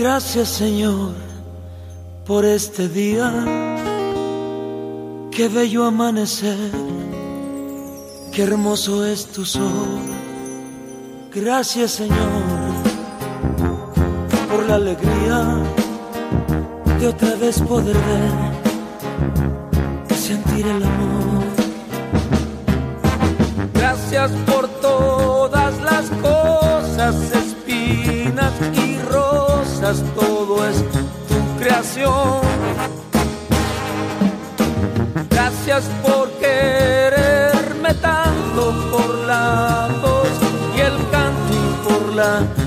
Gracias Señor por este día, qué bello amanecer, qué hermoso es tu sol. Gracias Señor por la alegría de otra vez poder ver y sentir el amor. Gracias por todas las cosas, espinas todo es tu creación. Gracias por quererme tanto, por la voz y el canto y por la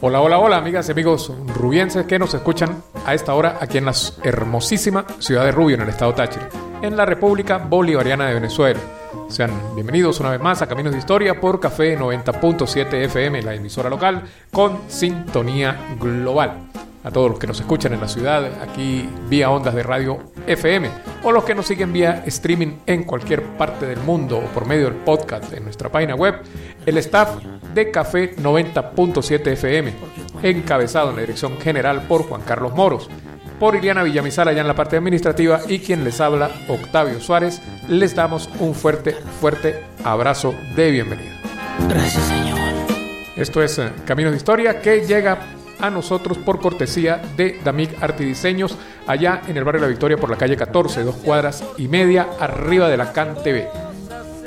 Hola, hola, hola, amigas y amigos rubienses que nos escuchan a esta hora aquí en la hermosísima ciudad de Rubio, en el estado Táchira, en la República Bolivariana de Venezuela. Sean bienvenidos una vez más a Caminos de Historia por Café 90.7 FM, la emisora local, con sintonía global. A todos los que nos escuchan en la ciudad, aquí vía ondas de radio FM, o los que nos siguen vía streaming en cualquier parte del mundo o por medio del podcast en nuestra página web, el staff de Café 90.7 FM, encabezado en la dirección general por Juan Carlos Moros, por Iliana Villamizar allá en la parte administrativa y quien les habla, Octavio Suárez, les damos un fuerte, fuerte abrazo de bienvenida. Gracias, Señor. Esto es eh, Caminos de Historia que llega a nosotros por cortesía de Damic Artidiseños allá en el barrio de La Victoria por la calle 14, dos cuadras y media arriba de la CAN TV.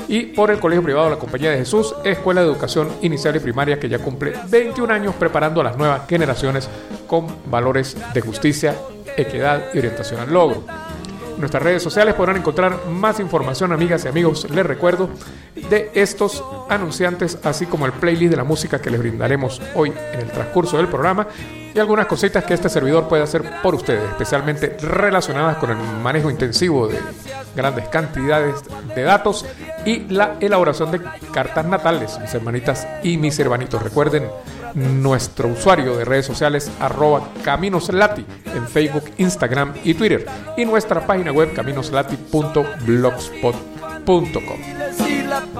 Y por el Colegio Privado La Compañía de Jesús, Escuela de Educación Inicial y Primaria que ya cumple 21 años preparando a las nuevas generaciones con valores de justicia, equidad y orientación al logro. Nuestras redes sociales podrán encontrar más información, amigas y amigos, les recuerdo, de estos anunciantes, así como el playlist de la música que les brindaremos hoy en el transcurso del programa y algunas cositas que este servidor puede hacer por ustedes, especialmente relacionadas con el manejo intensivo de grandes cantidades de datos y la elaboración de cartas natales, mis hermanitas y mis hermanitos. Recuerden nuestro usuario de redes sociales arroba caminoslati en Facebook, Instagram y Twitter y nuestra página web caminoslati.blogspot.com.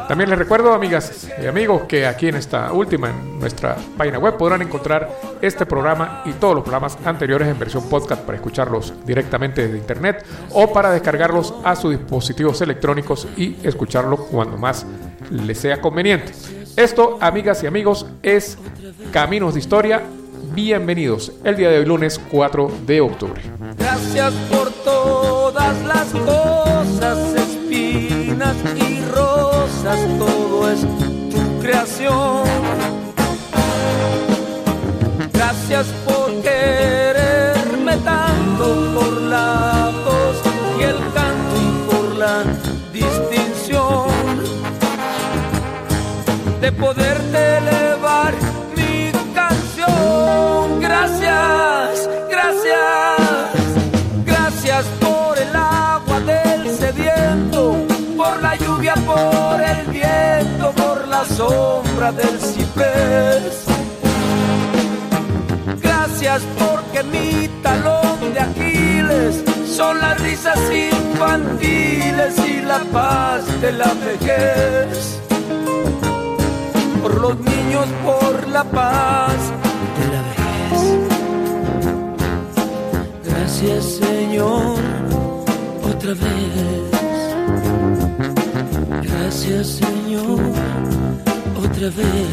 También les recuerdo, amigas y amigos, que aquí en esta última, en nuestra página web, podrán encontrar este programa y todos los programas anteriores en versión podcast para escucharlos directamente desde internet o para descargarlos a sus dispositivos electrónicos y escucharlo cuando más les sea conveniente. Esto, amigas y amigos, es Caminos de Historia. Bienvenidos el día de hoy, lunes 4 de octubre. Gracias por todas las cosas, espinas y rosas, todo es tu creación. Gracias por de poderte elevar mi canción. Gracias, gracias, gracias por el agua del sediento, por la lluvia, por el viento, por la sombra del ciprés. Gracias porque mi talón de Aquiles son las risas infantiles y la paz de la vejez por los niños, por la paz de la vejez. Gracias, Señor, otra vez. Gracias, Señor, otra vez.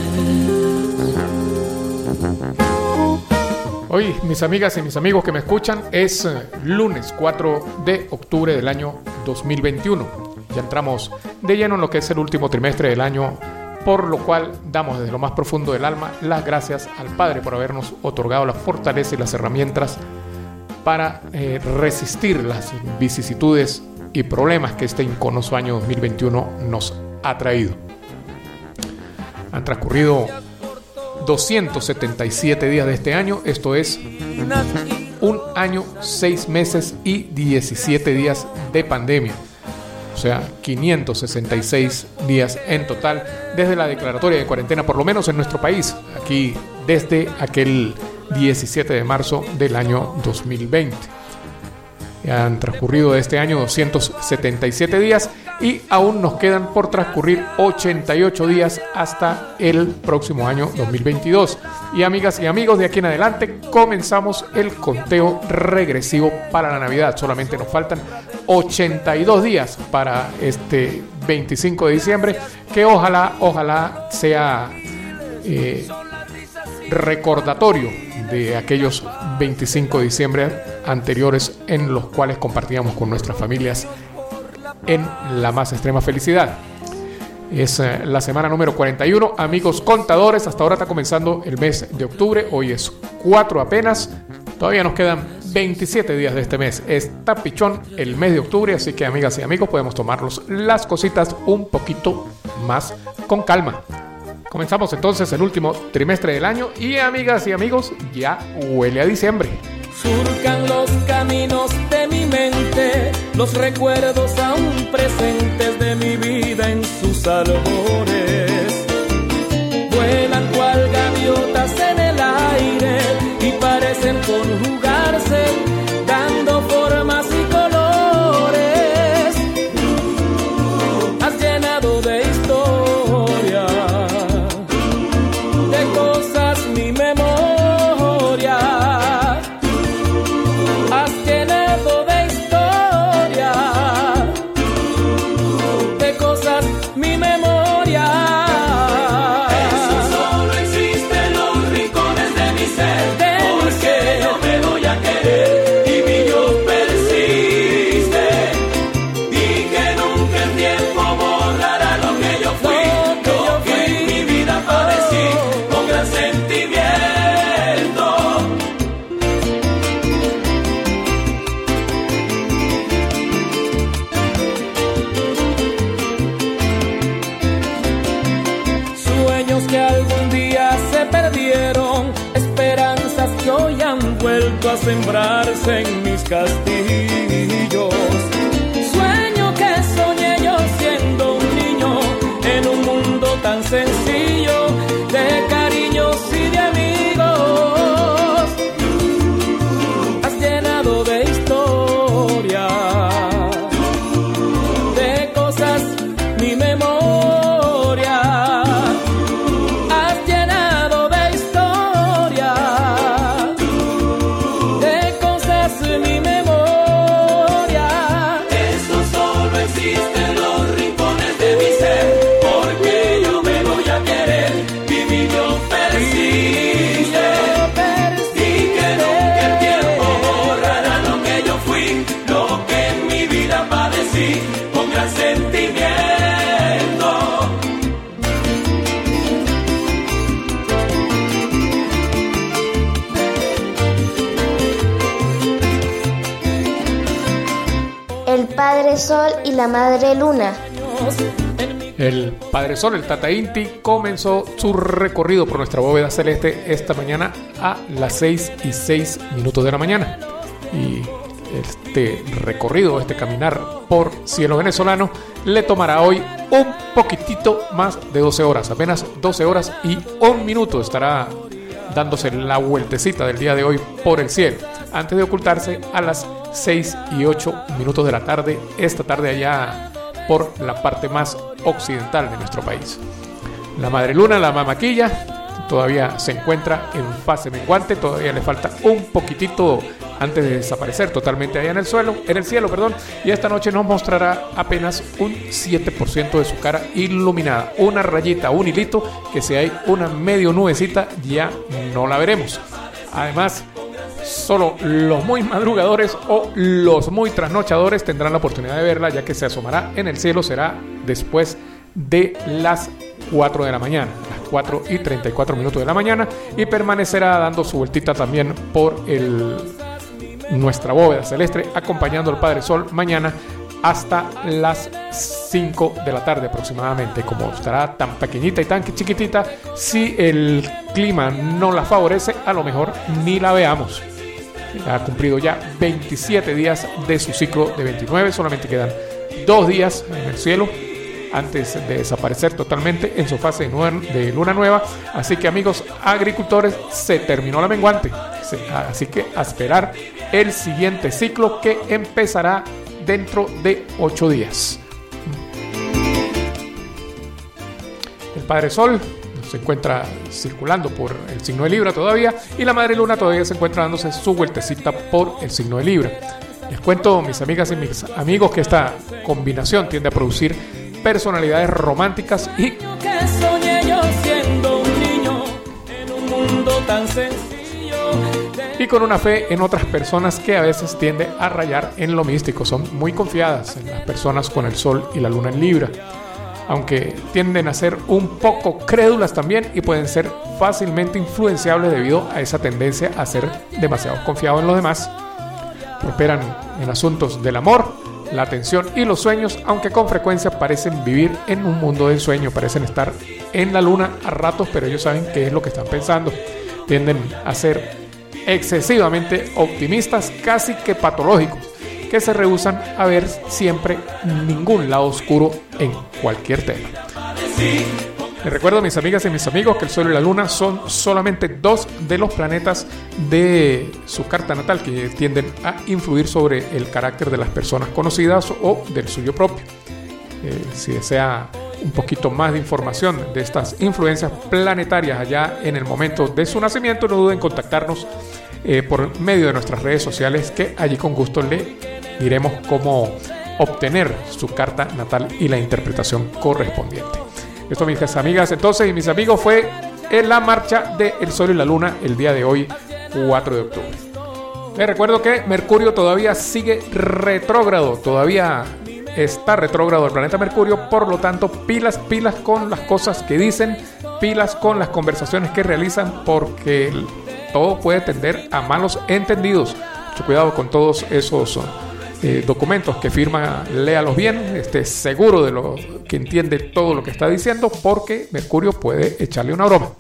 Hoy, mis amigas y mis amigos que me escuchan, es eh, lunes 4 de octubre del año 2021. Ya entramos de lleno en lo que es el último trimestre del año por lo cual damos desde lo más profundo del alma las gracias al Padre por habernos otorgado la fortaleza y las herramientas para eh, resistir las vicisitudes y problemas que este inconoso año 2021 nos ha traído. Han transcurrido 277 días de este año, esto es un año, 6 meses y 17 días de pandemia. O sea, 566 días en total desde la declaratoria de cuarentena, por lo menos en nuestro país, aquí desde aquel 17 de marzo del año 2020. Han transcurrido de este año 277 días y aún nos quedan por transcurrir 88 días hasta el próximo año 2022. Y amigas y amigos, de aquí en adelante comenzamos el conteo regresivo para la Navidad. Solamente nos faltan 82 días para este 25 de diciembre, que ojalá, ojalá sea eh, recordatorio de aquellos 25 de diciembre anteriores en los cuales compartíamos con nuestras familias en la más extrema felicidad. Es eh, la semana número 41. Amigos contadores, hasta ahora está comenzando el mes de octubre. Hoy es 4 apenas. Todavía nos quedan 27 días de este mes. Está pichón el mes de octubre, así que amigas y amigos podemos tomarlos las cositas un poquito más con calma. Comenzamos entonces el último trimestre del año y amigas y amigos, ya huele a diciembre. Surcan los caminos de mi mente, los recuerdos aún presentes de mi vida en sus albores. Vuelan cual gaviotas y parecen conjugarse, en mis castillos. La Madre Luna. El Padre Sol, el Tata Inti, comenzó su recorrido por nuestra bóveda celeste esta mañana a las 6 y 6 minutos de la mañana. Y este recorrido, este caminar por cielo venezolano, le tomará hoy un poquitito más de 12 horas, apenas 12 horas y un minuto estará dándose la vueltecita del día de hoy por el cielo, antes de ocultarse a las 6 y 8 minutos de la tarde, esta tarde allá por la parte más occidental de nuestro país. La madre luna, la mamaquilla, todavía se encuentra en fase menguante, todavía le falta un poquitito antes de desaparecer totalmente allá en el suelo, en el cielo, perdón, y esta noche nos mostrará apenas un 7% de su cara iluminada, una rayita, un hilito, que si hay una medio nubecita ya no la veremos. Además, Solo los muy madrugadores o los muy trasnochadores tendrán la oportunidad de verla, ya que se asomará en el cielo, será después de las 4 de la mañana, las 4 y 34 minutos de la mañana, y permanecerá dando su vueltita también por nuestra bóveda celeste, acompañando al Padre Sol mañana hasta las 5 de la tarde aproximadamente. Como estará tan pequeñita y tan chiquitita, si el clima no la favorece, a lo mejor ni la veamos. Ha cumplido ya 27 días de su ciclo de 29, solamente quedan dos días en el cielo antes de desaparecer totalmente en su fase de luna nueva. Así que amigos agricultores, se terminó la menguante. Así que a esperar el siguiente ciclo que empezará dentro de 8 días. El Padre Sol se encuentra circulando por el signo de Libra todavía y la Madre Luna todavía se encuentra dándose su vueltecita por el signo de Libra. Les cuento, mis amigas y mis amigos, que esta combinación tiende a producir personalidades románticas y y con una fe en otras personas que a veces tiende a rayar en lo místico. Son muy confiadas en las personas con el sol y la luna en Libra, aunque tienden a ser un poco crédulas también y pueden ser fácilmente influenciables debido a esa tendencia a ser demasiado confiados en los demás. Prosperan en asuntos del amor, la atención y los sueños, aunque con frecuencia parecen vivir en un mundo de sueño, parecen estar en la luna a ratos, pero ellos saben qué es lo que están pensando. Tienden a ser excesivamente optimistas, casi que patológicos, que se rehusan a ver siempre ningún lado oscuro en cualquier tema. Les recuerdo a mis amigas y mis amigos que el Sol y la Luna son solamente dos de los planetas de su carta natal que tienden a influir sobre el carácter de las personas conocidas o del suyo propio. Eh, si desea un poquito más de información de estas influencias planetarias allá en el momento de su nacimiento, no duden en contactarnos eh, por medio de nuestras redes sociales, que allí con gusto le diremos cómo obtener su carta natal y la interpretación correspondiente. Esto, mis amigas, entonces, y mis amigos, fue en la marcha de Sol y la Luna el día de hoy, 4 de octubre. Les recuerdo que Mercurio todavía sigue retrógrado, todavía está retrógrado el planeta Mercurio, por lo tanto, pilas, pilas con las cosas que dicen, pilas con las conversaciones que realizan, porque todo puede tender a malos entendidos. Mucho cuidado con todos esos eh, documentos que firma, léalos bien, esté seguro de lo que entiende todo lo que está diciendo, porque Mercurio puede echarle una broma.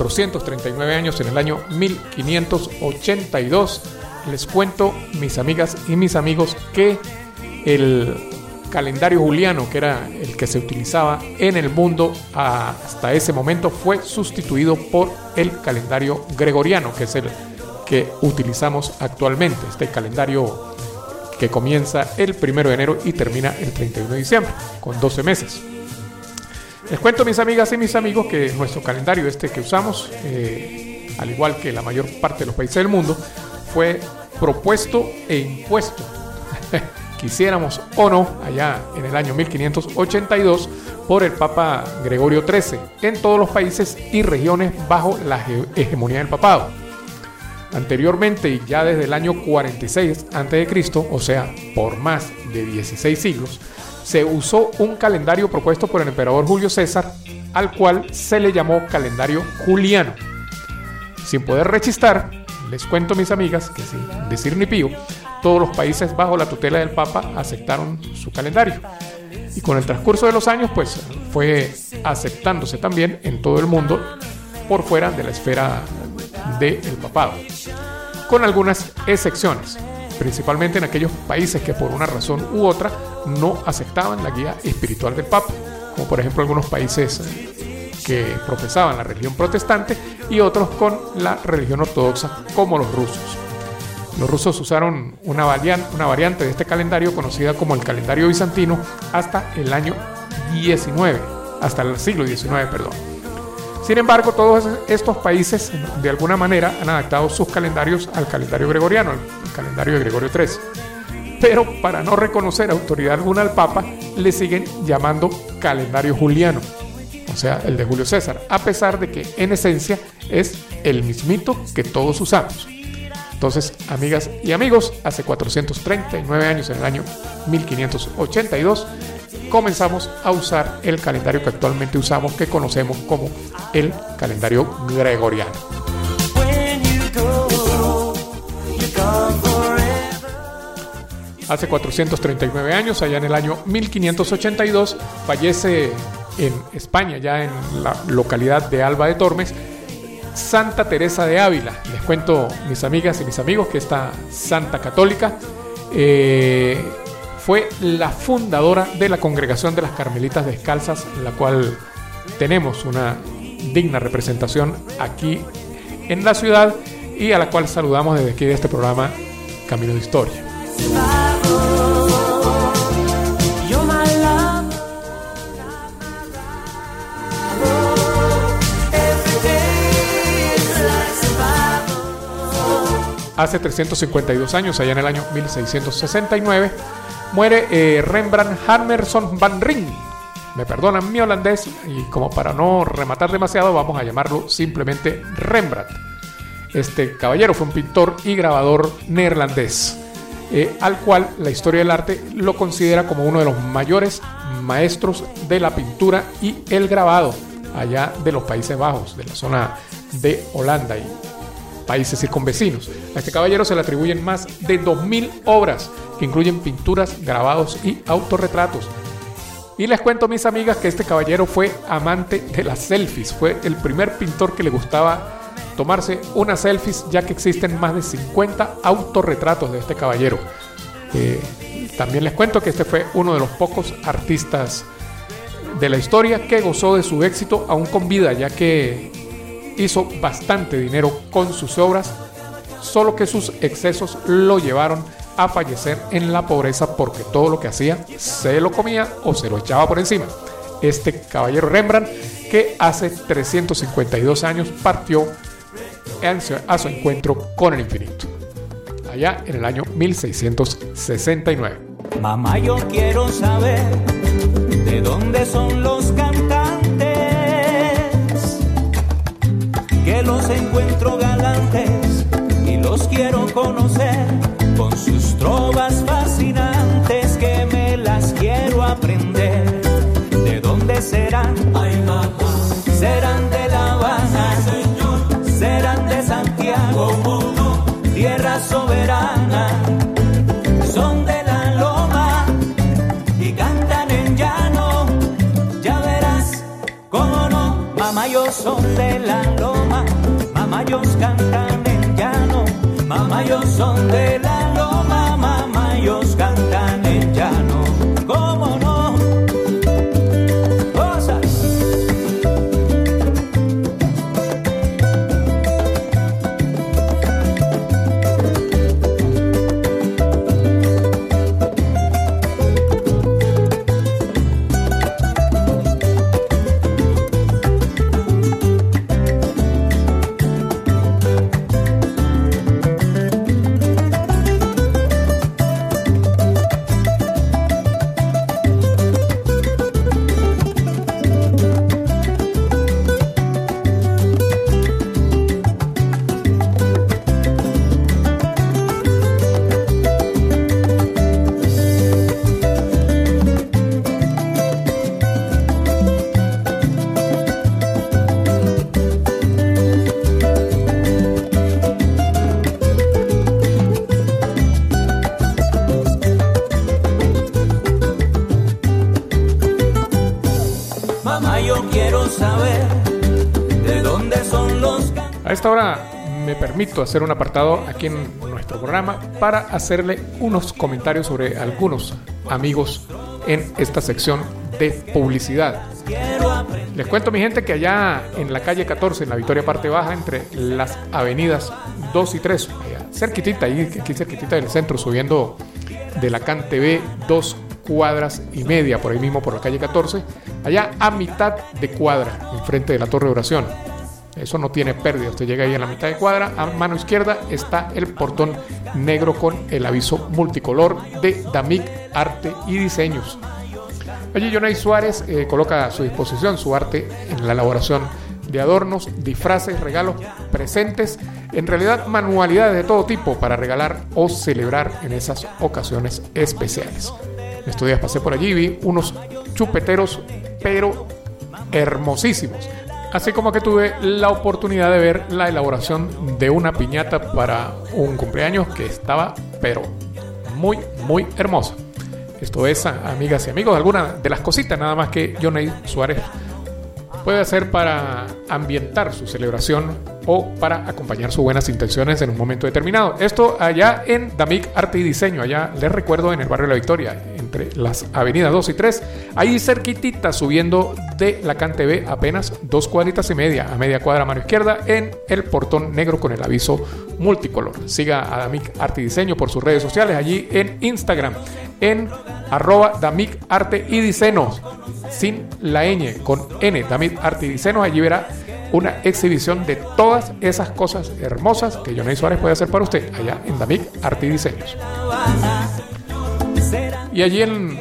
439 años, en el año 1582, les cuento, mis amigas y mis amigos, que el calendario juliano, que era el que se utilizaba en el mundo hasta ese momento, fue sustituido por el calendario gregoriano, que es el que utilizamos actualmente, este calendario que comienza el 1 de enero y termina el 31 de diciembre, con 12 meses. Les cuento mis amigas y mis amigos que nuestro calendario este que usamos, eh, al igual que la mayor parte de los países del mundo, fue propuesto e impuesto, quisiéramos o no, allá en el año 1582 por el Papa Gregorio XIII en todos los países y regiones bajo la hegemonía del papado. Anteriormente y ya desde el año 46 a.C., o sea, por más de 16 siglos, se usó un calendario propuesto por el emperador Julio César, al cual se le llamó calendario juliano. Sin poder rechistar, les cuento mis amigas que sin decir ni pío, todos los países bajo la tutela del Papa aceptaron su calendario. Y con el transcurso de los años, pues fue aceptándose también en todo el mundo por fuera de la esfera del papado, con algunas excepciones principalmente en aquellos países que por una razón u otra no aceptaban la guía espiritual del Papa, como por ejemplo algunos países que profesaban la religión protestante y otros con la religión ortodoxa, como los rusos. Los rusos usaron una, una variante de este calendario conocida como el calendario bizantino hasta el año 19, hasta el siglo XIX, perdón. Sin embargo, todos estos países de alguna manera han adaptado sus calendarios al calendario gregoriano, el calendario de Gregorio XIII. Pero para no reconocer autoridad alguna al Papa, le siguen llamando calendario juliano, o sea, el de Julio César, a pesar de que en esencia es el mismito que todos usamos. Entonces, amigas y amigos, hace 439 años, en el año 1582, comenzamos a usar el calendario que actualmente usamos, que conocemos como el calendario gregoriano. Hace 439 años, allá en el año 1582, fallece en España, ya en la localidad de Alba de Tormes, Santa Teresa de Ávila. Les cuento, mis amigas y mis amigos, que esta santa católica eh, fue la fundadora de la Congregación de las Carmelitas Descalzas, la cual tenemos una digna representación aquí en la ciudad y a la cual saludamos desde aquí de este programa Camino de Historia. Hace 352 años, allá en el año 1669, muere eh, Rembrandt Hammerson van Ring. Me perdonan mi holandés y como para no rematar demasiado vamos a llamarlo simplemente Rembrandt. Este caballero fue un pintor y grabador neerlandés, eh, al cual la historia del arte lo considera como uno de los mayores maestros de la pintura y el grabado allá de los Países Bajos, de la zona de Holanda y países circunvecinos. A este caballero se le atribuyen más de 2.000 obras que incluyen pinturas, grabados y autorretratos. Y les cuento, mis amigas, que este caballero fue amante de las selfies. Fue el primer pintor que le gustaba tomarse unas selfies, ya que existen más de 50 autorretratos de este caballero. Eh, también les cuento que este fue uno de los pocos artistas de la historia que gozó de su éxito aún con vida, ya que hizo bastante dinero con sus obras, solo que sus excesos lo llevaron a fallecer en la pobreza porque todo lo que hacía se lo comía o se lo echaba por encima. Este caballero Rembrandt que hace 352 años partió a su encuentro con el infinito, allá en el año 1669. Mamá, yo quiero saber de dónde son los quiero conocer, con sus trovas fascinantes que me las quiero aprender. ¿De dónde serán? Ay, mamá. Serán de La Habana, señor. Serán de Santiago, oh, no. tierra soberana. Son de la loma y cantan en llano. Ya verás, cómo no. Mamá, yo son de la loma, mamá, ellos cantan llano, mamayos son de la permito hacer un apartado aquí en nuestro programa para hacerle unos comentarios sobre algunos amigos en esta sección de publicidad. Les cuento, mi gente, que allá en la calle 14, en la Victoria Parte Baja, entre las avenidas 2 y 3, allá cerquitita, ahí, aquí cerquitita del centro, subiendo de la CAN TV, dos cuadras y media, por ahí mismo por la calle 14, allá a mitad de cuadra, enfrente de la Torre de Oración. Eso no tiene pérdida. Usted llega ahí a la mitad de cuadra, a mano izquierda está el portón negro con el aviso multicolor de Damic Arte y Diseños. Allí Jonay Suárez eh, coloca a su disposición su arte en la elaboración de adornos, disfraces, regalos, presentes, en realidad manualidades de todo tipo para regalar o celebrar en esas ocasiones especiales. En estos días pasé por allí y vi unos chupeteros, pero hermosísimos. Así como que tuve la oportunidad de ver la elaboración de una piñata para un cumpleaños que estaba, pero muy, muy hermosa. Esto es, amigas y amigos, algunas de las cositas nada más que Johnny Suárez puede hacer para ambientar su celebración o para acompañar sus buenas intenciones en un momento determinado. Esto allá en Damic Arte y Diseño, allá les recuerdo en el barrio la Victoria, entre las avenidas 2 y 3, ahí cerquitita subiendo de la TV apenas dos cuadritas y media, a media cuadra a mano izquierda, en el portón negro con el aviso multicolor. Siga a Damic Arte y Diseño por sus redes sociales, allí en Instagram, en arroba Damic Arte y Diseños, sin la ñ, con N, Damic Arte y Diseños, allí verá una exhibición de todas esas cosas hermosas que Johnny Suárez puede hacer para usted, allá en Damic Arte y Diseños. Y allí en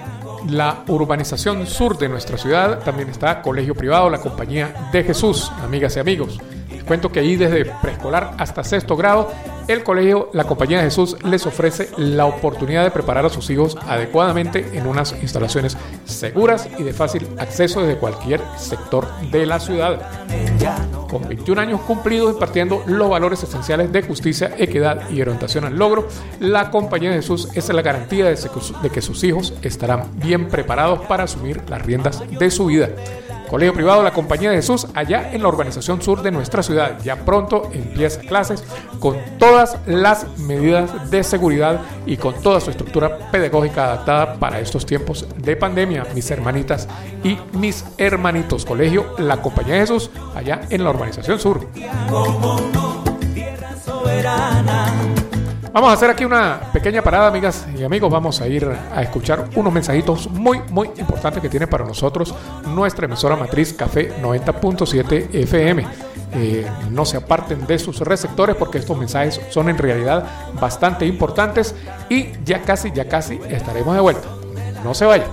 la urbanización sur de nuestra ciudad también está Colegio Privado, la Compañía de Jesús, amigas y amigos. Les cuento que ahí desde preescolar hasta sexto grado, el colegio, la Compañía de Jesús les ofrece la oportunidad de preparar a sus hijos adecuadamente en unas instalaciones seguras y de fácil acceso desde cualquier sector de la ciudad. Con 21 años cumplidos impartiendo los valores esenciales de justicia, equidad y orientación al logro, la Compañía de Jesús es la garantía de que sus hijos estarán bien preparados para asumir las riendas de su vida. Colegio privado La Compañía de Jesús, allá en la urbanización sur de nuestra ciudad. Ya pronto empieza clases con todas las medidas de seguridad y con toda su estructura pedagógica adaptada para estos tiempos de pandemia. Mis hermanitas y mis hermanitos. Colegio La Compañía de Jesús, allá en la urbanización sur. Vamos a hacer aquí una pequeña parada, amigas y amigos. Vamos a ir a escuchar unos mensajitos muy, muy importantes que tiene para nosotros nuestra emisora matriz Café 90.7 FM. Eh, no se aparten de sus receptores porque estos mensajes son en realidad bastante importantes y ya casi, ya casi estaremos de vuelta. No se vayan.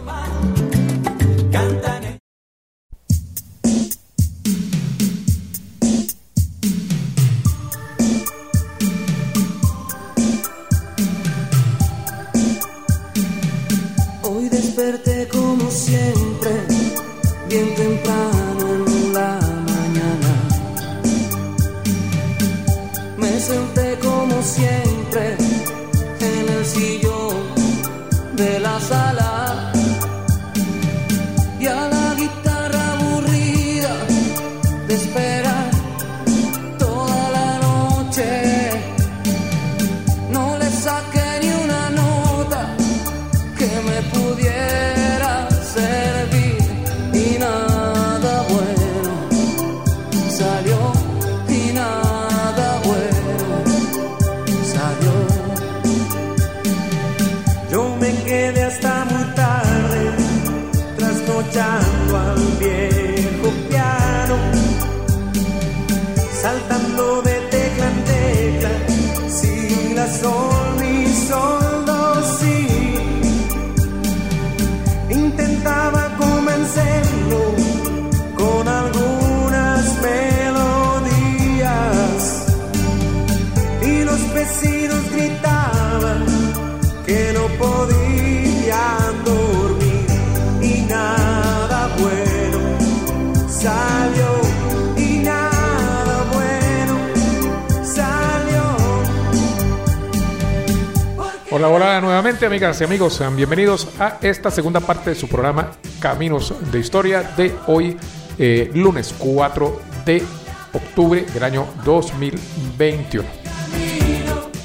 Hola, hola nuevamente amigas y amigos, sean bienvenidos a esta segunda parte de su programa Caminos de Historia de hoy, eh, lunes 4 de octubre del año 2021.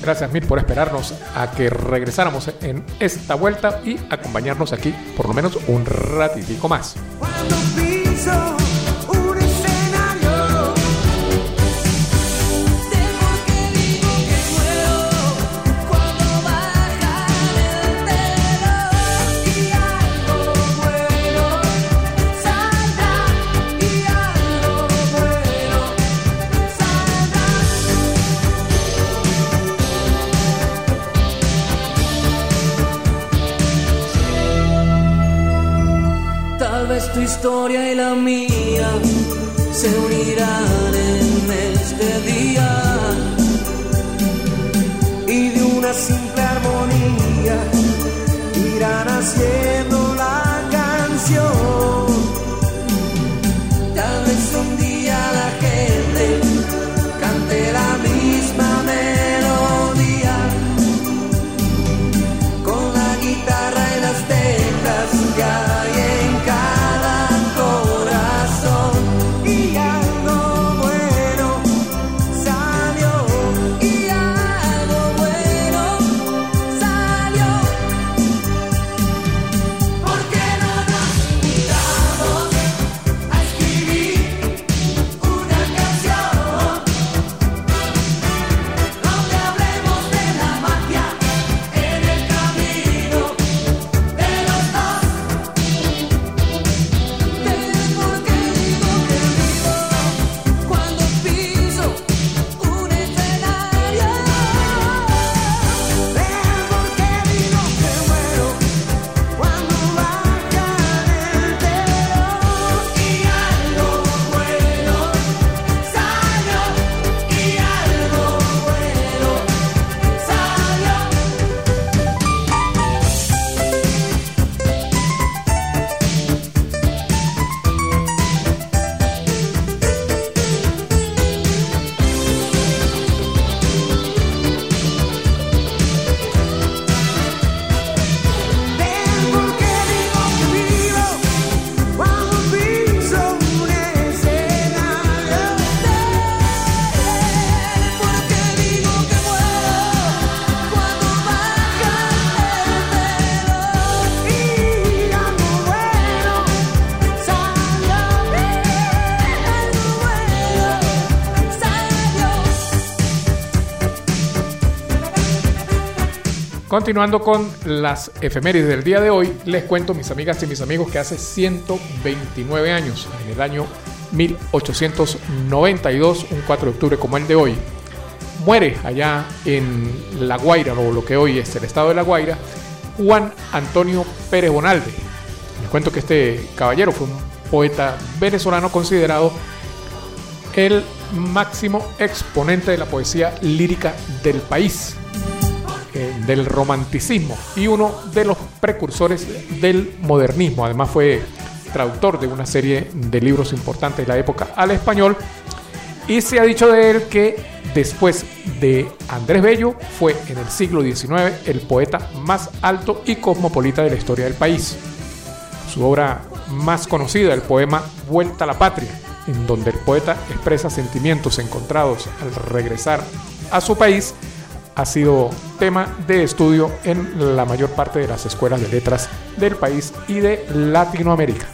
Gracias mil por esperarnos a que regresáramos en esta vuelta y acompañarnos aquí por lo menos un ratitico más. Historia y la mía se unirán en este día. Y de una simple armonía irán haciendo Continuando con las efemérides del día de hoy, les cuento, mis amigas y mis amigos, que hace 129 años, en el año 1892, un 4 de octubre como el de hoy, muere allá en La Guaira, o lo que hoy es el estado de La Guaira, Juan Antonio Pérez Bonalde. Les cuento que este caballero fue un poeta venezolano considerado el máximo exponente de la poesía lírica del país eh, del romanticismo y uno de los precursores del modernismo. Además fue traductor de una serie de libros importantes de la época al español y se ha dicho de él que después de Andrés Bello fue en el siglo XIX el poeta más alto y cosmopolita de la historia del país. Su obra más conocida, el poema Vuelta a la Patria, en donde el poeta expresa sentimientos encontrados al regresar a su país, ha sido tema de estudio en la mayor parte de las escuelas de letras del país y de Latinoamérica.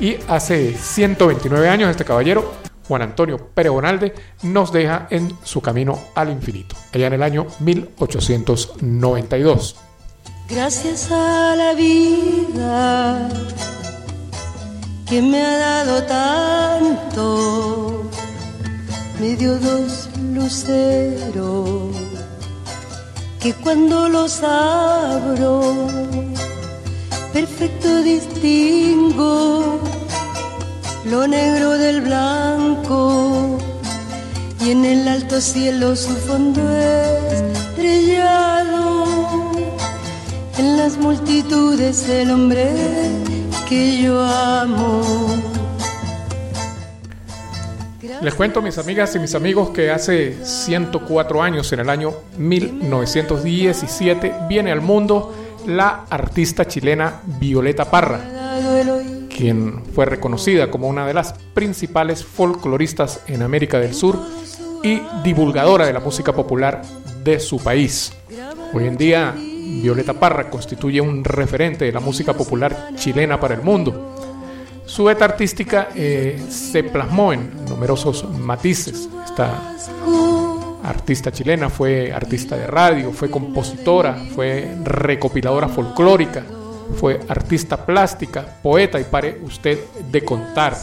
Y hace 129 años este caballero, Juan Antonio Pérez Bonalde, nos deja en su camino al infinito, allá en el año 1892. Gracias a la vida que me ha dado tanto, me dio dos luceros que cuando los abro, perfecto distingo lo negro del blanco y en el alto cielo su fondo estrellado. En las multitudes el hombre que yo amo. Les cuento, mis amigas y mis amigos, que hace 104 años, en el año 1917, viene al mundo la artista chilena Violeta Parra, quien fue reconocida como una de las principales folcloristas en América del Sur y divulgadora de la música popular de su país. Hoy en día, Violeta Parra constituye un referente de la música popular chilena para el mundo. Su eta artística eh, se plasmó en numerosos matices. Esta artista chilena fue artista de radio, fue compositora, fue recopiladora folclórica, fue artista plástica, poeta y pare usted de contar.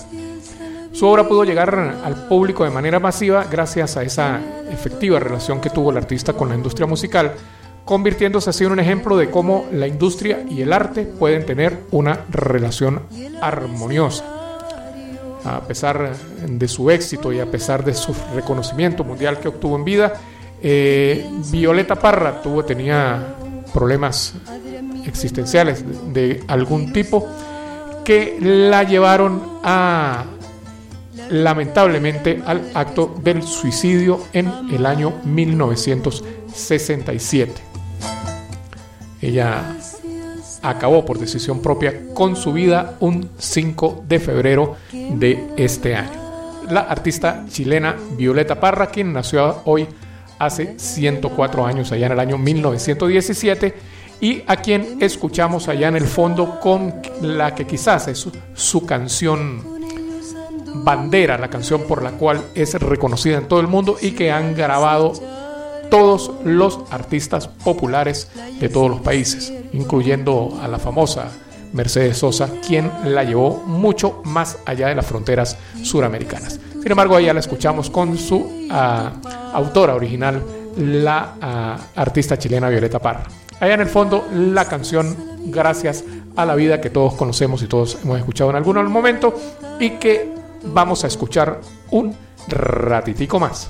Su obra pudo llegar al público de manera masiva gracias a esa efectiva relación que tuvo el artista con la industria musical, convirtiéndose así en un ejemplo de cómo la industria y el arte pueden tener una relación armoniosa. A pesar de su éxito y a pesar de su reconocimiento mundial que obtuvo en vida, eh, Violeta Parra tuvo, tenía problemas existenciales de, de algún tipo que la llevaron a lamentablemente al acto del suicidio en el año 1967. Ella acabó por decisión propia con su vida un 5 de febrero de este año. La artista chilena Violeta Parra, quien nació hoy hace 104 años, allá en el año 1917, y a quien escuchamos allá en el fondo con la que quizás es su, su canción bandera, la canción por la cual es reconocida en todo el mundo y que han grabado todos los artistas populares de todos los países, incluyendo a la famosa Mercedes Sosa, quien la llevó mucho más allá de las fronteras suramericanas. Sin embargo, allá la escuchamos con su uh, autora original, la uh, artista chilena Violeta Parra. Allá en el fondo, la canción Gracias a la vida que todos conocemos y todos hemos escuchado en algún momento y que vamos a escuchar un ratitico más.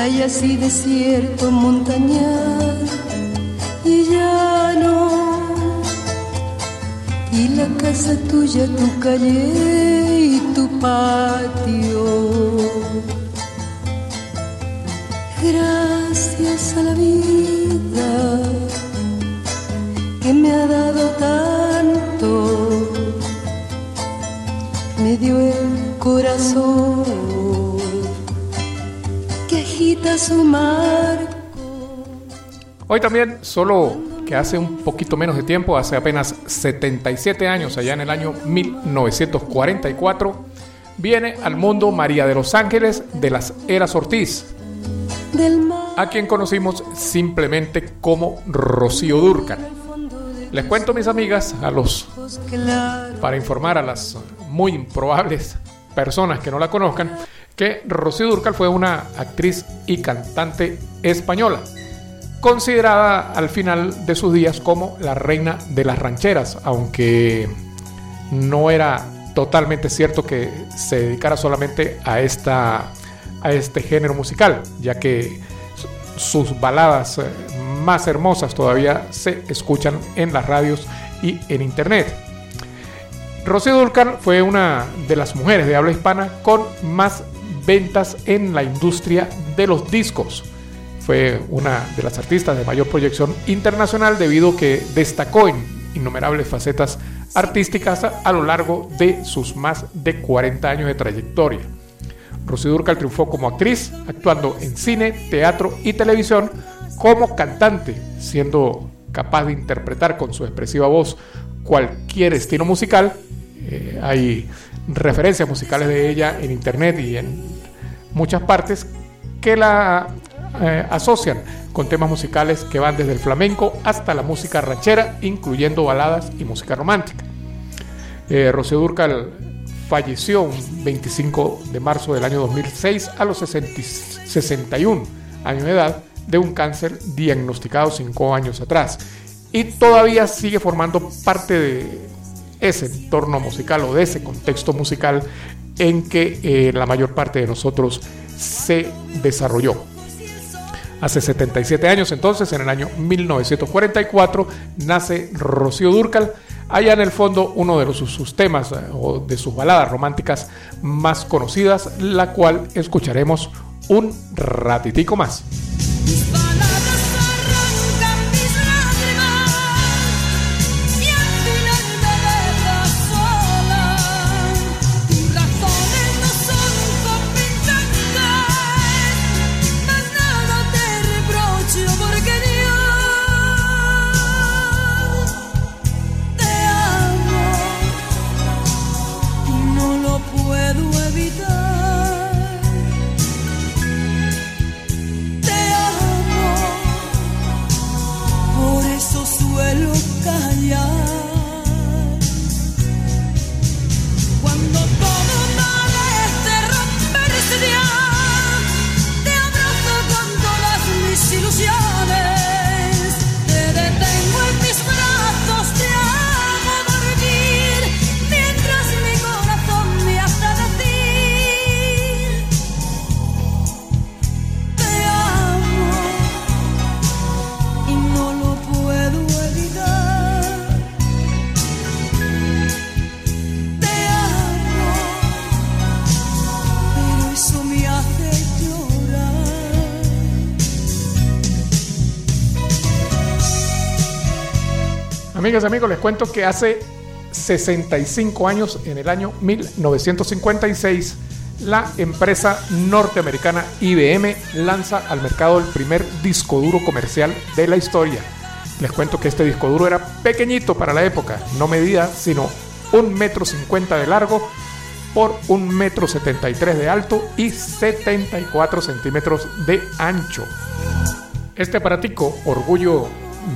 playas y desierto, montañas y llano, y la casa tuya, tu calle y tu patio. Gracias a la vida que me ha dado tanto me dio el corazón su. Hoy también, solo que hace un poquito menos de tiempo, hace apenas 77 años, allá en el año 1944, viene al mundo María de los Ángeles de las Eras Ortiz, a quien conocimos simplemente como Rocío Durcal. Les cuento, mis amigas, a los para informar a las muy improbables personas que no la conozcan, que Rocío Durcal fue una actriz y cantante española, considerada al final de sus días como la reina de las rancheras, aunque no era totalmente cierto que se dedicara solamente a, esta, a este género musical, ya que sus baladas más hermosas todavía se escuchan en las radios y en internet. Rocío Dúrcal fue una de las mujeres de habla hispana con más ventas en la industria de los discos. Fue una de las artistas de mayor proyección internacional debido a que destacó en innumerables facetas artísticas a lo largo de sus más de 40 años de trayectoria. Rocío Durcal triunfó como actriz, actuando en cine, teatro y televisión, como cantante, siendo capaz de interpretar con su expresiva voz cualquier estilo musical. Eh, hay referencias musicales de ella en internet y en muchas partes que la eh, asocian con temas musicales que van desde el flamenco hasta la música ranchera, incluyendo baladas y música romántica. Eh, Rocío Durcal falleció un 25 de marzo del año 2006 a los 61 años de edad de un cáncer diagnosticado cinco años atrás y todavía sigue formando parte de ese entorno musical o de ese contexto musical en que eh, la mayor parte de nosotros se desarrolló. Hace 77 años entonces, en el año 1944, nace Rocío Durcal. Allá en el fondo, uno de sus temas eh, o de sus baladas románticas más conocidas, la cual escucharemos un ratitico más. Amigas y amigos, les cuento que hace 65 años, en el año 1956, la empresa norteamericana IBM lanza al mercado el primer disco duro comercial de la historia. Les cuento que este disco duro era pequeñito para la época, no medía sino un metro cincuenta de largo por un metro setenta y tres de alto y 74 centímetros de ancho. Este aparatico, orgullo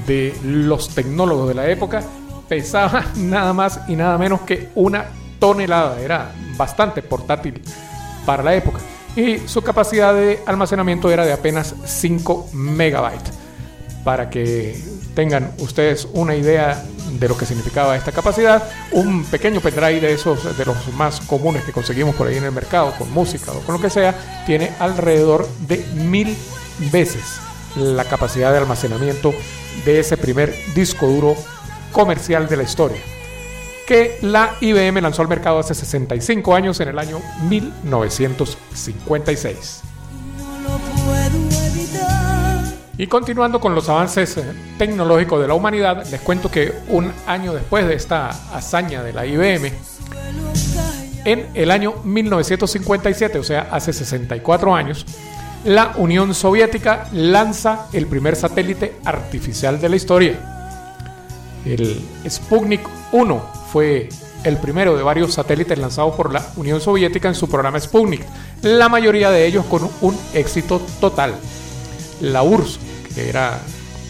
de los tecnólogos de la época pesaba nada más y nada menos que una tonelada. Era bastante portátil para la época. Y su capacidad de almacenamiento era de apenas 5 megabytes. Para que tengan ustedes una idea de lo que significaba esta capacidad, un pequeño pendrive de esos de los más comunes que conseguimos por ahí en el mercado, con música o con lo que sea, tiene alrededor de mil veces la capacidad de almacenamiento de ese primer disco duro comercial de la historia, que la IBM lanzó al mercado hace 65 años en el año 1956. Y continuando con los avances eh, tecnológicos de la humanidad, les cuento que un año después de esta hazaña de la IBM, en el año 1957, o sea, hace 64 años, la Unión Soviética lanza el primer satélite artificial de la historia. El Sputnik 1 fue el primero de varios satélites lanzados por la Unión Soviética en su programa Sputnik, la mayoría de ellos con un éxito total. La URSS, que era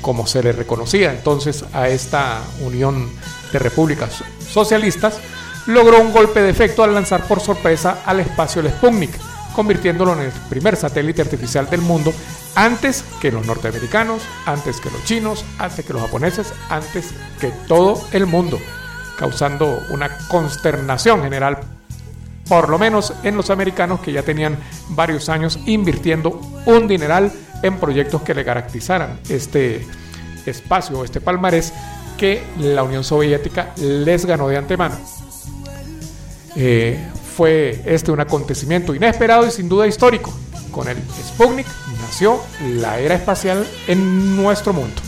como se le reconocía entonces a esta Unión de Repúblicas Socialistas, logró un golpe de efecto al lanzar por sorpresa al espacio el Sputnik convirtiéndolo en el primer satélite artificial del mundo antes que los norteamericanos, antes que los chinos, antes que los japoneses, antes que todo el mundo, causando una consternación general, por lo menos en los americanos que ya tenían varios años invirtiendo un dineral en proyectos que le garantizaran este espacio, este palmarés que la Unión Soviética les ganó de antemano. Eh, fue este un acontecimiento inesperado y sin duda histórico. Con el Sputnik nació la era espacial en nuestro mundo.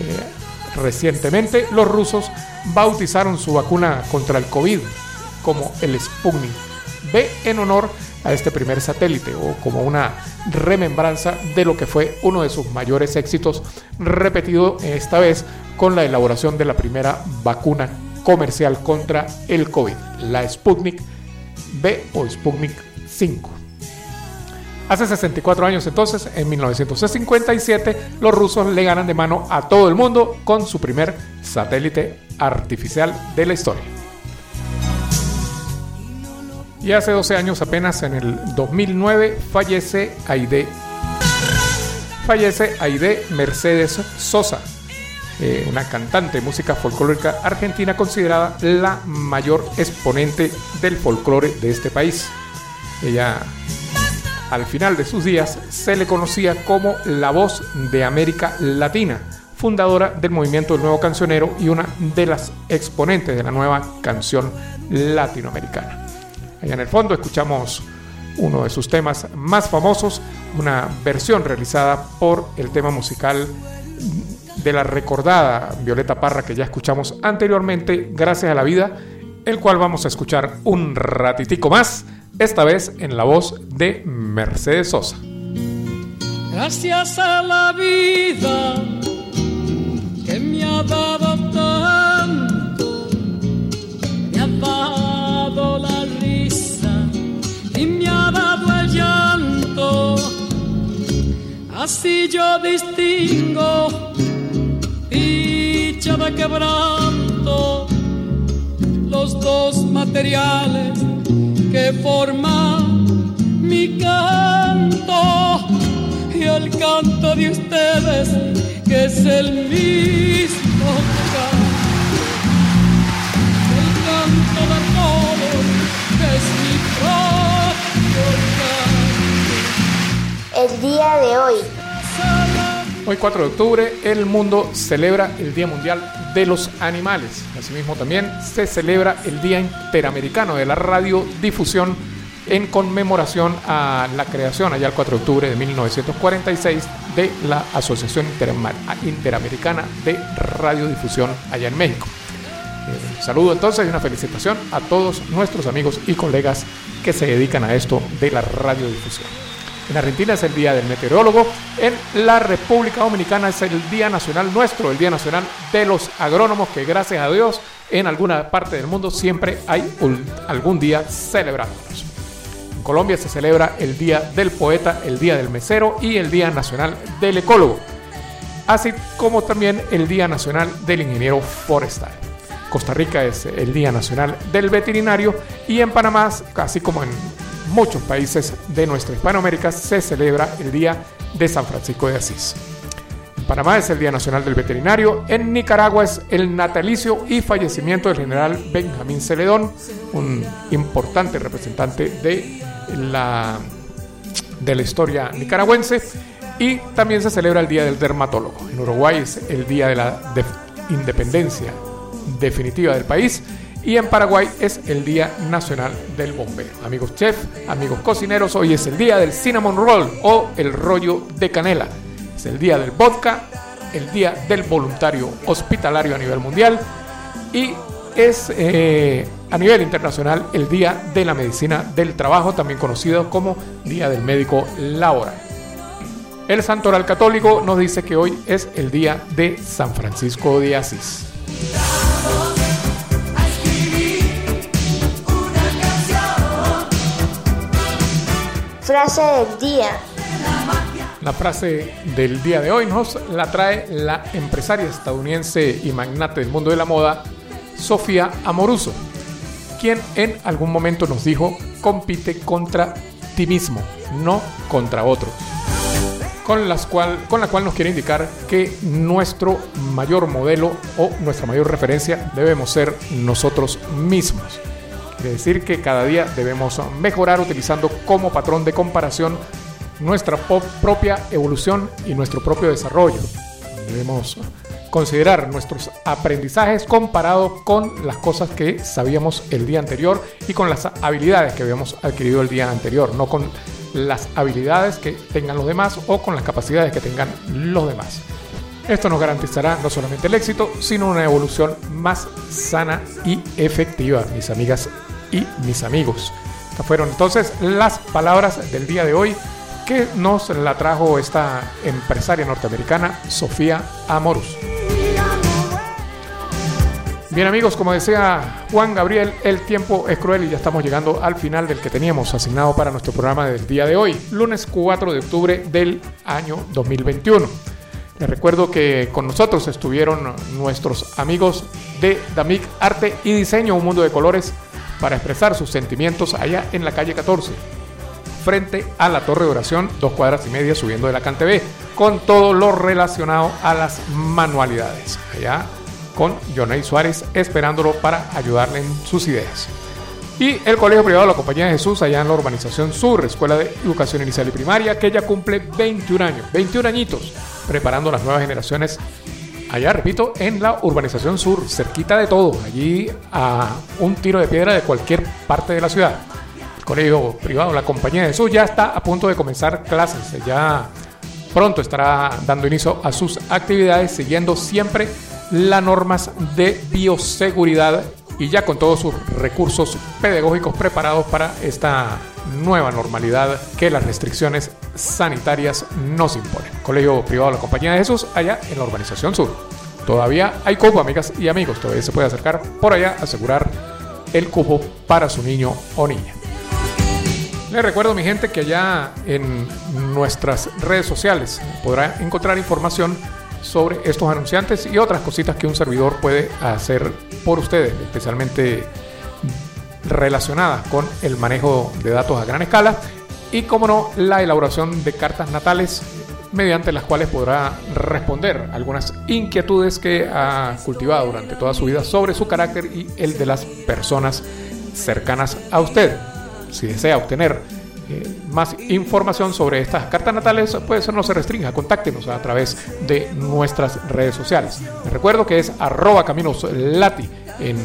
Eh, Recientemente los rusos bautizaron su vacuna contra el COVID como el Sputnik B en honor a este primer satélite o como una remembranza de lo que fue uno de sus mayores éxitos, repetido esta vez con la elaboración de la primera vacuna comercial contra el COVID, la Sputnik B o Sputnik 5. Hace 64 años entonces, en 1957, los rusos le ganan de mano a todo el mundo con su primer satélite artificial de la historia. Y hace 12 años apenas, en el 2009, fallece Aide. Fallece Aide Mercedes Sosa, eh, una cantante de música folclórica argentina considerada la mayor exponente del folclore de este país. Ella al final de sus días se le conocía como la voz de América Latina, fundadora del movimiento del nuevo cancionero y una de las exponentes de la nueva canción latinoamericana. Allá en el fondo escuchamos uno de sus temas más famosos, una versión realizada por el tema musical de la recordada Violeta Parra que ya escuchamos anteriormente, Gracias a la Vida, el cual vamos a escuchar un ratitico más esta vez en la voz de Mercedes Sosa. Gracias a la vida que me ha dado tanto, me ha dado la risa y me ha dado el llanto. Así yo distingo dicha de quebranto los dos materiales que forma mi canto y el canto de ustedes que es el mismo canto, el canto de todos que es mi propio canto. El día de hoy. Hoy 4 de octubre el mundo celebra el Día Mundial de los Animales. Asimismo también se celebra el Día Interamericano de la Radiodifusión en conmemoración a la creación allá el 4 de octubre de 1946 de la Asociación Interamericana de Radiodifusión allá en México. Eh, saludo entonces y una felicitación a todos nuestros amigos y colegas que se dedican a esto de la radiodifusión. En Argentina es el Día del Meteorólogo. En la República Dominicana es el Día Nacional nuestro, el Día Nacional de los Agrónomos, que gracias a Dios en alguna parte del mundo siempre hay algún día celebrándolos. En Colombia se celebra el Día del Poeta, el Día del Mesero y el Día Nacional del Ecólogo, así como también el Día Nacional del Ingeniero Forestal. Costa Rica es el Día Nacional del Veterinario y en Panamá, así como en muchos países de nuestra Hispanoamérica se celebra el Día de San Francisco de Asís. En Panamá es el Día Nacional del Veterinario, en Nicaragua es el natalicio y fallecimiento del general Benjamín Celedón, un importante representante de la, de la historia nicaragüense, y también se celebra el Día del Dermatólogo. En Uruguay es el Día de la independencia definitiva del país y en Paraguay es el Día Nacional del Bombero. Amigos chef, amigos cocineros, hoy es el día del cinnamon roll o el rollo de canela. Es el día del vodka, el día del voluntario hospitalario a nivel mundial y es eh, a nivel internacional el Día de la Medicina del Trabajo, también conocido como Día del Médico Laboral. El Santoral Católico nos dice que hoy es el día de San Francisco de Asís. Frase del día. La frase del día de hoy nos la trae la empresaria estadounidense y magnate del mundo de la moda, Sofía Amoruso, quien en algún momento nos dijo, compite contra ti mismo, no contra otro. Con, las cual, con la cual nos quiere indicar que nuestro mayor modelo o nuestra mayor referencia debemos ser nosotros mismos. Quiere decir que cada día debemos mejorar utilizando como patrón de comparación nuestra propia evolución y nuestro propio desarrollo. Debemos considerar nuestros aprendizajes comparados con las cosas que sabíamos el día anterior y con las habilidades que habíamos adquirido el día anterior, no con las habilidades que tengan los demás o con las capacidades que tengan los demás. Esto nos garantizará no solamente el éxito, sino una evolución más sana y efectiva, mis amigas y mis amigos. Estas fueron entonces las palabras del día de hoy que nos la trajo esta empresaria norteamericana, Sofía Amorus. Bien amigos, como decía Juan Gabriel, el tiempo es cruel y ya estamos llegando al final del que teníamos asignado para nuestro programa del día de hoy, lunes 4 de octubre del año 2021. Les recuerdo que con nosotros estuvieron nuestros amigos de Damic Arte y Diseño, un mundo de colores, para expresar sus sentimientos allá en la calle 14, frente a la torre de oración, dos cuadras y media subiendo de la CanTV, con todo lo relacionado a las manualidades. Allá con Jonay Suárez esperándolo para ayudarle en sus ideas. Y el Colegio Privado de la Compañía de Jesús, allá en la Urbanización Sur, Escuela de Educación Inicial y Primaria, que ya cumple 21 años, 21 añitos, preparando las nuevas generaciones allá, repito, en la Urbanización Sur, cerquita de todo, allí a un tiro de piedra de cualquier parte de la ciudad. El Colegio Privado la Compañía de Jesús ya está a punto de comenzar clases, ya pronto estará dando inicio a sus actividades, siguiendo siempre las normas de bioseguridad y ya con todos sus recursos pedagógicos preparados para esta nueva normalidad que las restricciones sanitarias nos imponen. Colegio Privado de la Compañía de Jesús, allá en la Urbanización Sur. Todavía hay cupo, amigas y amigos, todavía se puede acercar por allá a asegurar el cupo para su niño o niña. Les recuerdo, mi gente, que allá en nuestras redes sociales podrá encontrar información sobre estos anunciantes y otras cositas que un servidor puede hacer por ustedes, especialmente relacionadas con el manejo de datos a gran escala y, como no, la elaboración de cartas natales mediante las cuales podrá responder algunas inquietudes que ha cultivado durante toda su vida sobre su carácter y el de las personas cercanas a usted. Si desea obtener eh, más información sobre estas cartas natales, pues no se restrinja, contáctenos a través de nuestras redes sociales. Les recuerdo que es arroba en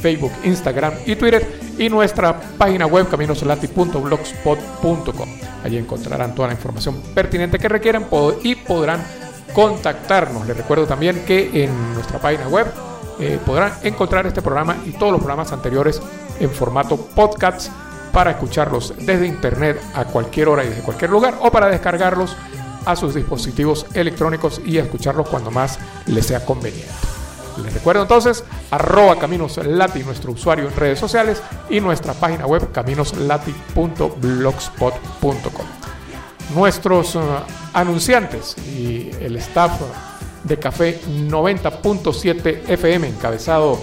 Facebook, Instagram y Twitter y nuestra página web caminoslati.blogspot.com. Allí encontrarán toda la información pertinente que requieran y podrán contactarnos. Les recuerdo también que en nuestra página web eh, podrán encontrar este programa y todos los programas anteriores en formato podcast para escucharlos desde internet a cualquier hora y desde cualquier lugar o para descargarlos a sus dispositivos electrónicos y escucharlos cuando más les sea conveniente. Les recuerdo entonces, arroba caminoslati, nuestro usuario en redes sociales y nuestra página web caminoslati.blogspot.com. Nuestros uh, anunciantes y el staff de Café 90.7 FM encabezado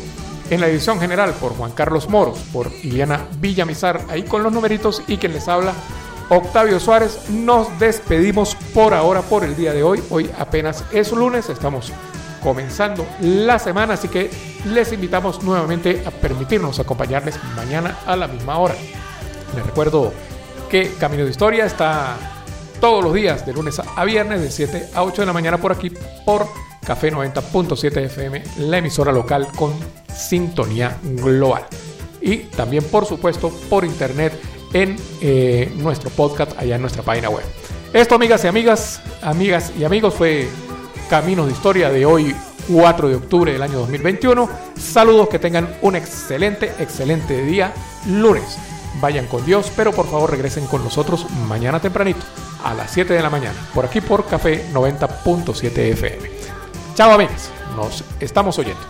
en la edición general por Juan Carlos Moros, por Iliana Villamizar, ahí con los numeritos y quien les habla, Octavio Suárez. Nos despedimos por ahora, por el día de hoy. Hoy apenas es lunes, estamos comenzando la semana, así que les invitamos nuevamente a permitirnos acompañarles mañana a la misma hora. Les recuerdo que Camino de Historia está todos los días, de lunes a viernes, de 7 a 8 de la mañana por aquí, por Café 90.7 FM, la emisora local con sintonía global. Y también, por supuesto, por internet en eh, nuestro podcast allá en nuestra página web. Esto, amigas y amigas, amigas y amigos, fue Caminos de Historia de hoy, 4 de octubre del año 2021. Saludos, que tengan un excelente, excelente día lunes. Vayan con Dios, pero por favor regresen con nosotros mañana tempranito, a las 7 de la mañana, por aquí por Café 90.7 FM. Chao, amigas, nos estamos oyendo.